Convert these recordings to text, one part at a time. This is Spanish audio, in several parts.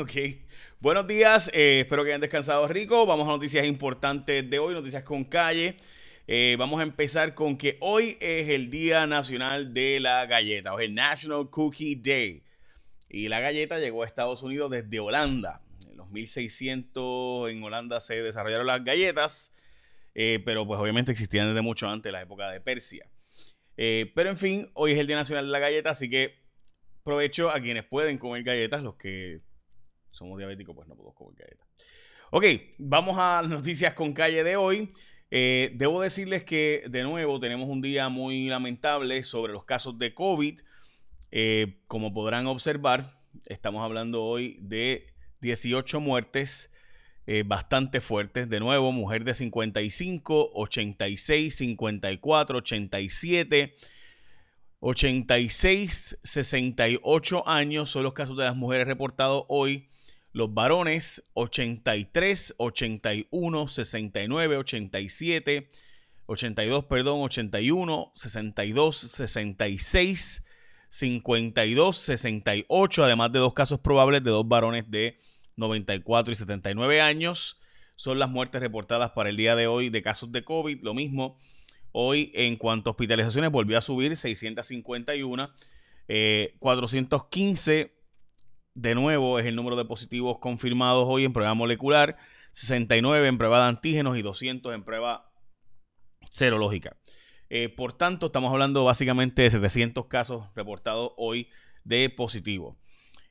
Ok, buenos días, eh, espero que hayan descansado rico. Vamos a noticias importantes de hoy, noticias con calle. Eh, vamos a empezar con que hoy es el Día Nacional de la Galleta, o el National Cookie Day. Y la galleta llegó a Estados Unidos desde Holanda. En los 1600 en Holanda se desarrollaron las galletas, eh, pero pues obviamente existían desde mucho antes, la época de Persia. pero en fin, hoy es el Día Nacional de la Galleta, así que provecho a quienes pueden comer galletas, los que somos diabéticos, pues no podemos comer galletas. Ok, vamos a noticias con calle de hoy. Eh, debo decirles que de nuevo tenemos un día muy lamentable sobre los casos de COVID. Eh, como podrán observar, estamos hablando hoy de 18 muertes eh, bastante fuertes. De nuevo, mujer de 55, 86, 54, 87. 86, 68 años son los casos de las mujeres reportados hoy. Los varones 83, 81, 69, 87, 82, perdón, 81, 62, 66, 52, 68, además de dos casos probables de dos varones de 94 y 79 años. Son las muertes reportadas para el día de hoy de casos de COVID. Lo mismo, hoy en cuanto a hospitalizaciones volvió a subir 651, 415 de nuevo es el número de positivos confirmados hoy en prueba molecular, 69 en prueba de antígenos y 200 en prueba serológica. Eh, por tanto, estamos hablando básicamente de 700 casos reportados hoy de positivo.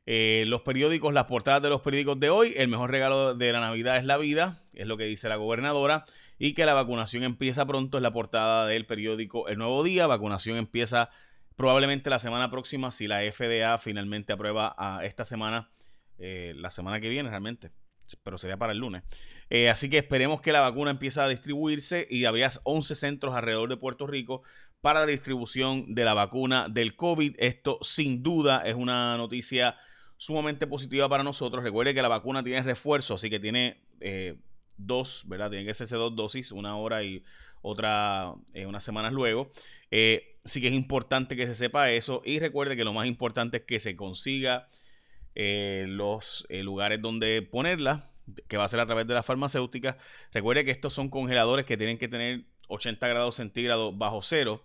Eh, los periódicos, las portadas de los periódicos de hoy, el mejor regalo de la Navidad es la vida, es lo que dice la gobernadora, y que la vacunación empieza pronto, es la portada del periódico El Nuevo Día, vacunación empieza probablemente la semana próxima, si la FDA finalmente aprueba a esta semana, eh, la semana que viene realmente, pero sería para el lunes. Eh, así que esperemos que la vacuna empiece a distribuirse y habría 11 centros alrededor de Puerto Rico para la distribución de la vacuna del COVID. Esto sin duda es una noticia sumamente positiva para nosotros. Recuerde que la vacuna tiene refuerzo, así que tiene eh, dos, ¿verdad? Tiene que dos dosis, una hora y otra unas semanas luego. Sí que es importante que se sepa eso y recuerde que lo más importante es que se consiga eh, los eh, lugares donde ponerla, que va a ser a través de las farmacéuticas. Recuerde que estos son congeladores que tienen que tener 80 grados centígrados bajo cero.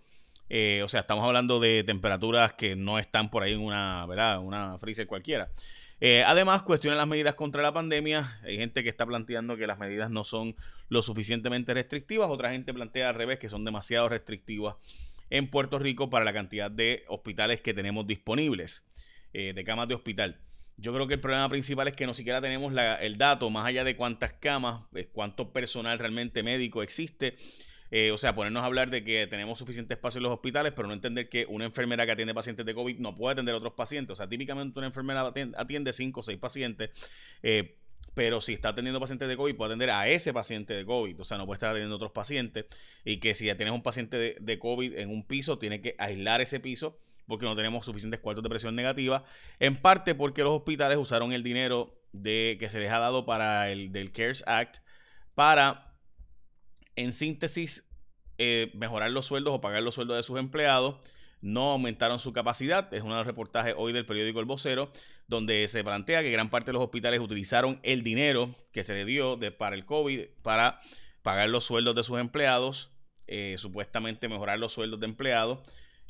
o sea, estamos hablando de temperaturas que no están por ahí en una, ¿verdad? Una freezer cualquiera. además, cuestionan las medidas contra la pandemia. Hay gente que está planteando que las medidas no son lo suficientemente restrictivas. Otra gente plantea al revés, que son demasiado restrictivas en Puerto Rico para la cantidad de hospitales que tenemos disponibles, eh, de camas de hospital. Yo creo que el problema principal es que no siquiera tenemos el dato, más allá de cuántas camas, eh, cuánto personal realmente médico existe. Eh, o sea, ponernos a hablar de que tenemos suficiente espacio en los hospitales, pero no entender que una enfermera que atiende pacientes de COVID no puede atender a otros pacientes. O sea, típicamente una enfermera atiende 5 o 6 pacientes pero si está atendiendo pacientes de COVID, puede atender a ese paciente de COVID, o sea, no puede estar atendiendo a otros pacientes, y que si ya tienes un paciente de, COVID en un piso, tiene que aislar ese piso porque no tenemos suficientes cuartos de presión negativa, en parte porque los hospitales usaron el dinero de, que se les ha dado para el del CARES Act para, en síntesis, eh, mejorar los sueldos o pagar los sueldos de sus empleados. No aumentaron su capacidad. Es uno de los reportajes hoy del periódico El Vocero, donde se plantea que gran parte de los hospitales utilizaron el dinero que se le dio para el COVID para pagar los sueldos de sus empleados, eh, supuestamente mejorar los sueldos de empleados.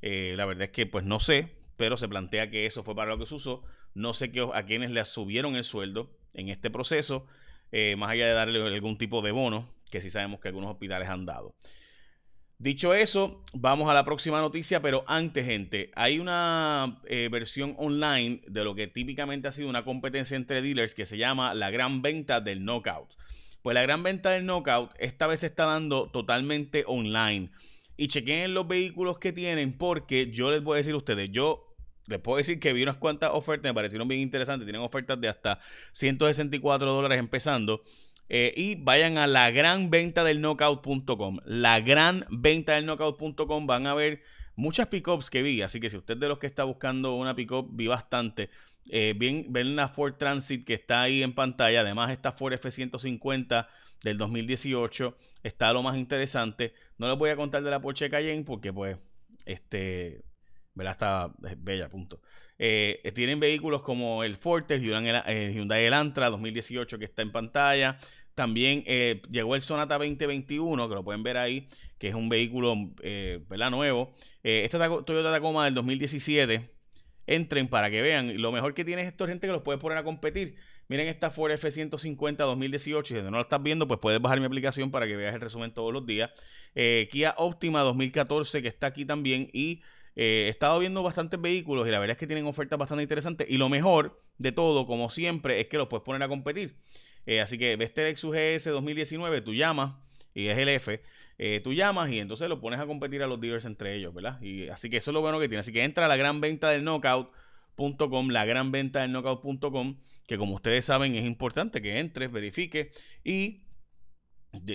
Eh, la verdad es que pues no sé, pero se plantea que eso fue para lo que se usó. No sé qué, a quienes le subieron el sueldo en este proceso, eh, más allá de darle algún tipo de bono, que sí sabemos que algunos hospitales han dado. Dicho eso, vamos a la próxima noticia, pero antes, gente, hay una eh, versión online de lo que típicamente ha sido una competencia entre dealers que se llama la gran venta del knockout. Pues la gran venta del knockout esta vez se está dando totalmente online. Y chequen los vehículos que tienen porque yo les voy a decir a ustedes, yo les puedo decir que vi unas cuantas ofertas, me parecieron bien interesantes, tienen ofertas de hasta 164 dólares empezando. Eh, y vayan a la gran venta del knockout.com. La gran venta del knockout.com van a ver muchas pickups que vi. Así que si usted de los que está buscando una pickup, vi bastante. Eh, ven la Ford Transit que está ahí en pantalla. Además, esta Ford F-150 del 2018 está lo más interesante. No les voy a contar de la Porsche Cayenne porque, pues, este, ¿verdad? Está bella, punto. Eh, tienen vehículos como el Forte, el Hyundai Elantra 2018 que está en pantalla. También eh, llegó el Sonata 2021, que lo pueden ver ahí, que es un vehículo eh, nuevo. este Toyota Tacoma del 2017. Entren para que vean. Lo mejor que tiene es esto, gente que los puede poner a competir. Miren esta Ford F-150 2018. Si no lo estás viendo, pues puedes bajar mi aplicación para que veas el resumen todos los días. Kia Optima 2014, que está aquí también. Y eh, he estado viendo bastantes vehículos y la verdad es que tienen ofertas bastante interesantes. Y lo mejor de todo, como siempre, es que los puedes poner a competir. Eh, así que ves este Lexus GS 2019, tú llamas y es el F. Eh, tú llamas y entonces lo pones a competir a los dealers entre ellos, ¿verdad? Y así que eso es lo bueno que tiene. Así que entra a la gran venta del knockout.com, la gran venta del knockout.com, que como ustedes saben es importante que entres, verifique y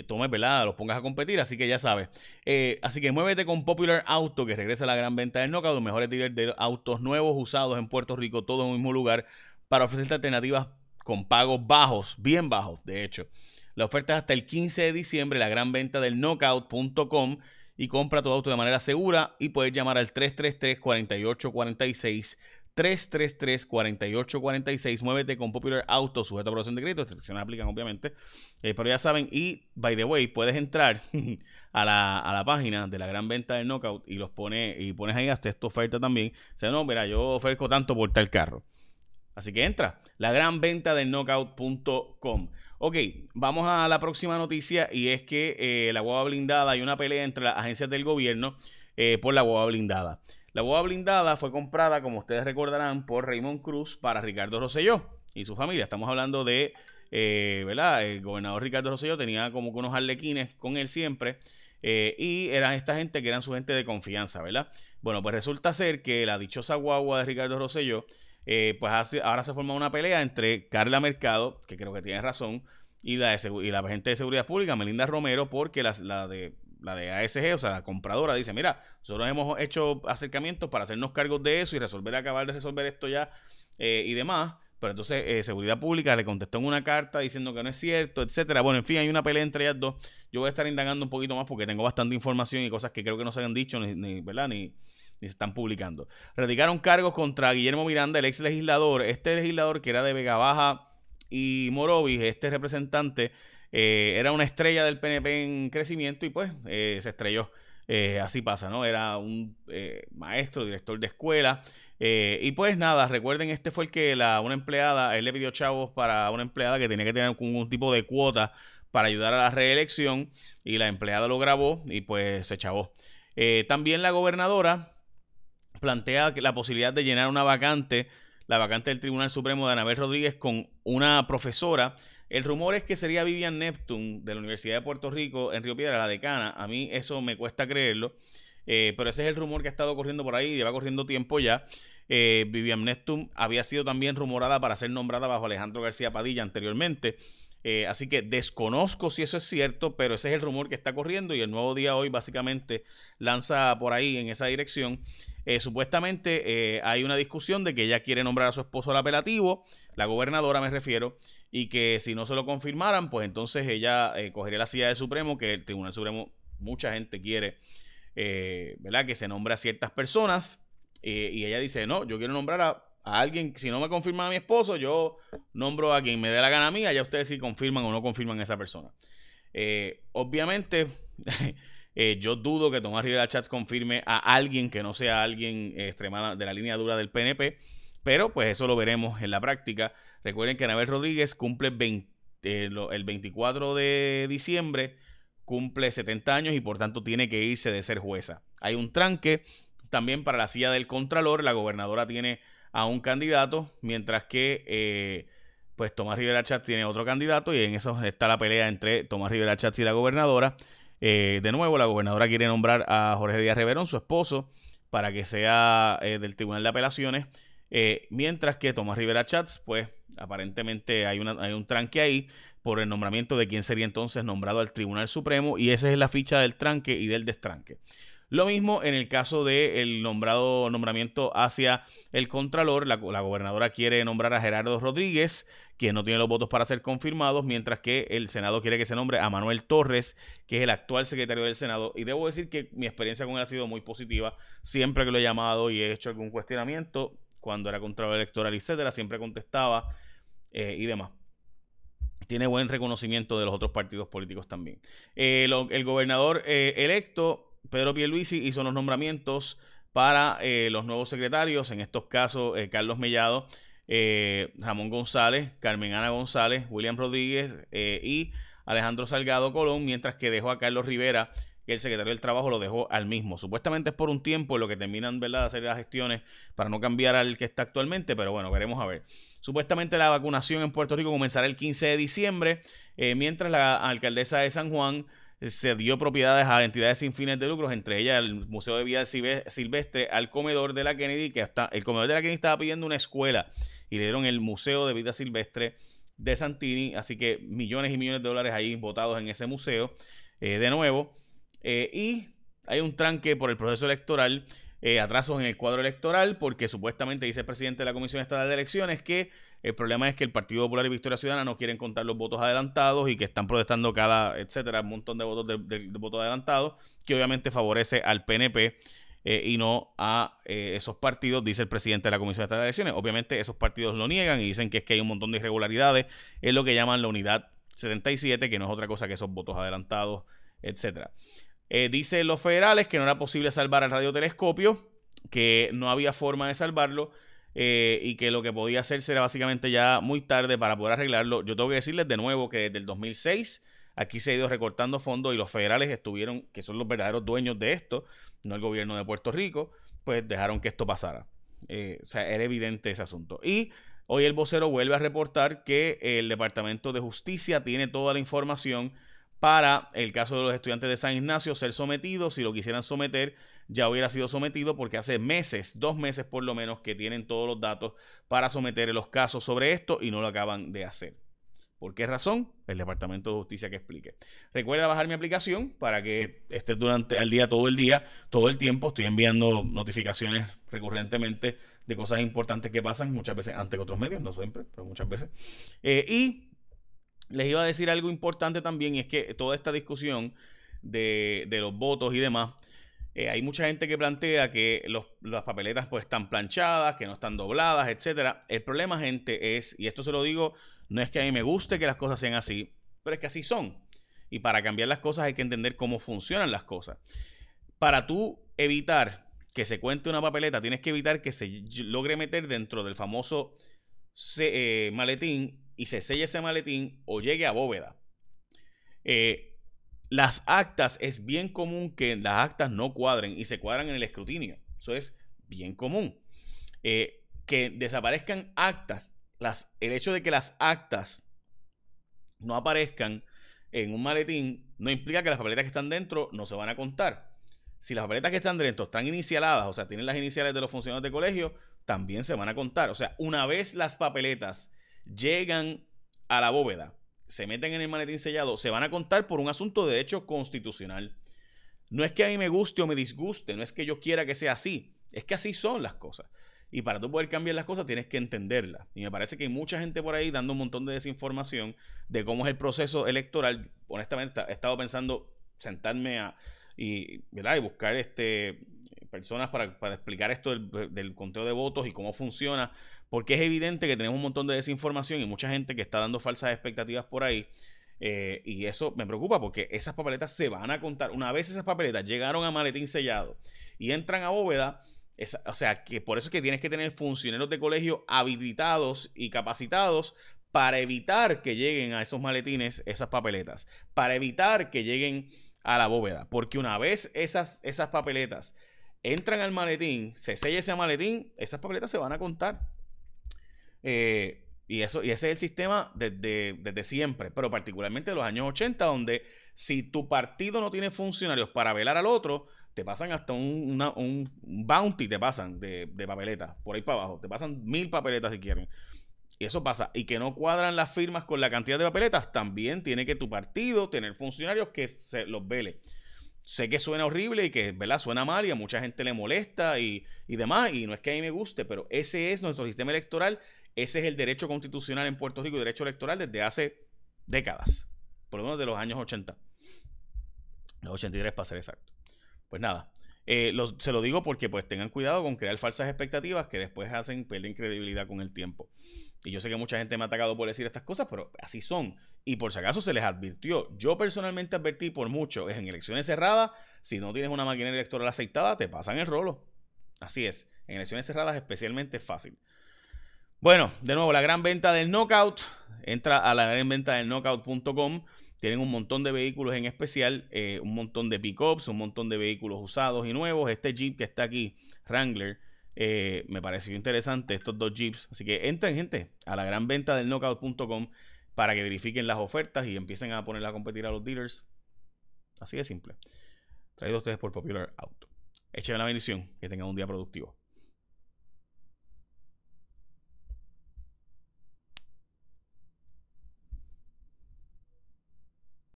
tomes, ¿verdad? Los pongas a competir, así que ya sabes. Eh, así que muévete con Popular Auto, que regresa a la gran venta del Knockout, los mejores dealers de autos nuevos usados en Puerto Rico, todo en un mismo lugar, para ofrecerte alternativas con pagos bajos, bien bajos, de hecho. La oferta es hasta el 15 de diciembre, la gran venta del knockout.com y compra tu auto de manera segura y puedes llamar al 333 4846 333-4846. Muévete con Popular Auto, sujeto a aprobación de crédito. Restricciones aplican, obviamente. Eh, pero ya saben, y by the way, puedes entrar a la, página de la gran venta del Knockout y los pone, y pones ahí hasta esta oferta también. O sea, no, mira, yo ofrezco tanto por tal carro. Así que entra, la gran venta del knockout.com. Ok, vamos a la próxima noticia y es que eh, la guava blindada, hay una pelea entre las agencias del gobierno eh, por la guava blindada. La boda blindada fue comprada, como ustedes recordarán, por Raymond Cruz para Ricardo Rosselló y su familia. Estamos hablando de, eh, ¿verdad? El gobernador Ricardo Rosselló tenía como que unos arlequines con él siempre. Eh, y eran esta gente que eran su gente de confianza, ¿verdad? Bueno, pues resulta ser que la dichosa guagua de Ricardo Rosselló, eh, pues ahora se forma una pelea entre Carla Mercado, que creo que tiene razón, y la, y la agente de seguridad pública, Melinda Romero, porque la de la de ASG, o sea, la compradora, dice, mira, nosotros hemos hecho acercamientos para hacernos cargos de eso y resolver, acabar de resolver esto ya eh, y demás. Pero entonces eh, Seguridad Pública le contestó en una carta diciendo que no es cierto, etcétera. Bueno, en fin, hay una pelea entre ellas dos. Yo voy a estar indagando un poquito más porque tengo bastante información y cosas que creo que no se han dicho, ni, ¿verdad? Ni, ni se están publicando. Radicaron cargos contra Guillermo Miranda, el ex legislador. Este legislador que era de Vega Baja y Morovis, este representante eh, era una estrella del PNP en crecimiento y pues eh, se estrelló. Eh, así pasa, ¿no? Era un maestro, director de escuela. y pues nada, recuerden, este fue el que la, una empleada, él le pidió chavos para una empleada que tenía que tener un tipo de cuota para ayudar a la reelección y la empleada lo grabó y pues se chavó. también la gobernadora plantea la posibilidad de llenar una vacante, la vacante del Tribunal Supremo de Anabel Rodríguez con una profesora el rumor es que sería Vivian Neptune de la Universidad de Puerto Rico en Río Piedra, la decana. A mí eso me cuesta creerlo. Eh, pero ese es el rumor que ha estado corriendo por ahí, lleva corriendo tiempo ya. Eh, Vivian Neptune había sido también rumorada para ser nombrada bajo Alejandro García Padilla anteriormente. Eh, así que desconozco si eso es cierto, pero ese es el rumor que está corriendo y el nuevo día hoy básicamente lanza por ahí en esa dirección. Supuestamente hay una discusión de que ella quiere nombrar a su esposo al apelativo, la gobernadora me refiero, y que si no se lo confirmaran, pues entonces ella eh, cogería la silla del Supremo, que el Tribunal Supremo, mucha gente quiere, eh, ¿verdad? Que se nombre a ciertas personas, eh, y ella dice, no, yo quiero nombrar a, alguien, si no me confirman a mi esposo, yo nombro a quien me dé la gana a mí, allá ustedes sí confirman o no confirman a esa persona. obviamente, yo dudo que Tomás Rivera Chats confirme a alguien que no sea alguien extremada de la línea dura del PNP, pero pues eso lo veremos en la práctica. Recuerden que Anabel Rodríguez cumple eh, el 24 de diciembre, cumple 70 años y por tanto tiene que irse de ser jueza. Hay un tranque también para la silla del Contralor. La gobernadora tiene a un candidato, mientras que eh, pues Tomás Rivera Chatz tiene otro candidato y en eso está la pelea entre Tomás Rivera Chatz y la gobernadora. Eh, de nuevo, la gobernadora quiere nombrar a Jorge Díaz Reverón, su esposo, para que sea del Tribunal de Apelaciones, mientras que Tomás Rivera Chats, pues Aparentemente hay, una, hay un tranque ahí por el nombramiento de quien sería entonces nombrado al Tribunal Supremo y esa es la ficha del tranque y del destranque. Lo mismo en el caso del nombrado nombramiento hacia el Contralor. La, gobernadora quiere nombrar a Gerardo Rodríguez, quien no tiene los votos para ser confirmados, mientras que el Senado quiere que se nombre a Manuel Torres, que es el actual secretario del Senado. Y debo decir que mi experiencia con él ha sido muy positiva. Siempre que lo he llamado y he hecho algún cuestionamiento, cuando era contralor electoral, etcétera, siempre contestaba eh, y demás. Tiene buen reconocimiento de los otros partidos políticos también. Eh, el gobernador eh, electo, Pedro Pierluisi, hizo los nombramientos para los nuevos secretarios, en estos casos Carlos Mellado, Ramón González, Carmen Ana González, William Rodríguez y Alejandro Salgado Colón, mientras que dejó a Carlos Rivera que el secretario del Trabajo lo dejó al mismo. Supuestamente es por un tiempo lo que terminan ¿verdad? de hacer las gestiones para no cambiar al que está actualmente, pero bueno, veremos a ver. Supuestamente la vacunación en Puerto Rico comenzará el 15 de diciembre, eh, mientras la alcaldesa de San Juan eh, se dio propiedades a entidades sin fines de lucro, entre ellas el Museo de Vida Silvestre, al comedor de la Kennedy, que hasta el comedor de la Kennedy estaba pidiendo una escuela y le dieron el Museo de Vida Silvestre de Santini, así que millones y millones de dólares ahí votados en ese museo. Eh, de nuevo, eh, y hay un tranque por el proceso electoral, eh, atrasos en el cuadro electoral, porque supuestamente dice el presidente de la Comisión Estatal de Elecciones que el problema es que el Partido Popular y Victoria Ciudadana no quieren contar los votos adelantados y que están protestando cada, etcétera, un montón de votos de, votos adelantados, que obviamente favorece al PNP. Eh, y no a esos partidos, dice el presidente de la Comisión Estatal de Elecciones. Obviamente esos partidos lo niegan y dicen que es que hay un montón de irregularidades, es lo que llaman la unidad 77, que no es otra cosa que esos votos adelantados, etcétera. Eh, dice los federales que no era posible salvar al radiotelescopio, que no había forma de salvarlo eh, y que lo que podía hacerse era básicamente ya muy tarde para poder arreglarlo. Yo tengo que decirles de nuevo que desde el 2006 aquí se ha ido recortando fondos y los federales estuvieron, que son los verdaderos dueños de esto, no el gobierno de Puerto Rico, pues dejaron que esto pasara. Eh, o sea, era evidente ese asunto. Y hoy el vocero vuelve a reportar que el Departamento de Justicia tiene toda la información para el caso de los estudiantes de San Ignacio ser sometidos, si lo quisieran someter, ya hubiera sido sometido porque hace meses, dos meses por lo menos, que tienen todos los datos para someter los casos sobre esto y no lo acaban de hacer. ¿Por qué razón? El Departamento de Justicia que explique. Recuerda bajar mi aplicación para que estés durante el día, todo el día, todo el tiempo. Estoy enviando notificaciones recurrentemente de cosas importantes que pasan, muchas veces antes que otros medios, no siempre, pero muchas veces. Eh, y les iba a decir algo importante también, y es que toda esta discusión de, los votos y demás, eh, hay mucha gente que plantea que las papeletas pues están planchadas, que no están dobladas, etcétera. El problema, gente, es, y esto se lo digo, no es que a mí me guste que las cosas sean así, pero es que así son. Y para cambiar las cosas hay que entender cómo funcionan las cosas. Para tú evitar que se cuente una papeleta, tienes que evitar que se logre meter dentro del famoso eh, maletín y se selle ese maletín o llegue a bóveda. Eh, las actas es bien común que las actas no cuadren y se cuadran en el escrutinio. Eso es bien común. Eh, que desaparezcan actas, las, el hecho de que las actas no aparezcan en un maletín no implica que las papeletas que están dentro no se van a contar. Si las papeletas que están dentro están inicialadas, o sea, tienen las iniciales de los funcionarios de colegio, también se van a contar. O sea, una vez las papeletas llegan a la bóveda, se meten en el maletín sellado, se van a contar por un asunto de derecho constitucional. No es que a mí me guste o me disguste, no es que yo quiera que sea así, es que así son las cosas. Y para tú poder cambiar las cosas tienes que entenderlas. Y me parece que hay mucha gente por ahí dando un montón de desinformación de cómo es el proceso electoral. Honestamente, he estado pensando sentarme a, y, buscar este, personas para, explicar esto del, conteo de votos y cómo funciona, porque es evidente que tenemos un montón de desinformación y mucha gente que está dando falsas expectativas por ahí. Eh, y eso me preocupa porque esas papeletas se van a contar. Una vez esas papeletas llegaron a maletín sellado y entran a bóveda, o sea, que por eso es que tienes que tener funcionarios de colegio habilitados y capacitados para evitar que lleguen a esos maletines esas papeletas, para evitar que lleguen a la bóveda, porque una vez esas, esas papeletas entran al maletín, se sella ese maletín, esas papeletas se van a contar. Eh, y, eso, y ese es el sistema desde, desde siempre, pero particularmente de los años 80, donde si tu partido no tiene funcionarios para velar al otro, te pasan hasta un, un bounty, te pasan de, de papeletas, por ahí para abajo, te pasan mil papeletas si quieren. Y eso pasa. Y que no cuadran las firmas con la cantidad de papeletas, también tiene que tu partido tener funcionarios que se los vele sé que suena horrible y que, ¿verdad? Suena mal y a mucha gente le molesta y, demás, y no es que a mí me guste, pero ese es nuestro sistema electoral, ese es el derecho constitucional en Puerto Rico y derecho electoral desde hace décadas, por lo menos de los años 80, los 83 para ser exacto. Pues nada, Eh, se lo digo porque pues tengan cuidado con crear falsas expectativas que después hacen perder credibilidad con el tiempo. Y yo sé que mucha gente me ha atacado por decir estas cosas, pero así son. Y por si acaso se les advirtió. Yo personalmente advertí por mucho, es en elecciones cerradas, si no tienes una máquina electoral aceitada, te pasan el rolo. Así es. En elecciones cerradas especialmente es fácil. Bueno, de nuevo, la gran venta del Knockout. Entra a la gran venta del knockout.com. Tienen un montón de vehículos en especial, eh, un montón de pickups, un montón de vehículos usados y nuevos. Este Jeep que está aquí, Wrangler, eh, me pareció interesante, estos dos Jeeps. Así que entren, gente, a la gran venta del knockout.com para que verifiquen las ofertas y empiecen a ponerla a competir a los dealers. Así de simple. Traído a ustedes por Popular Auto. Echen la bendición, que tengan un día productivo.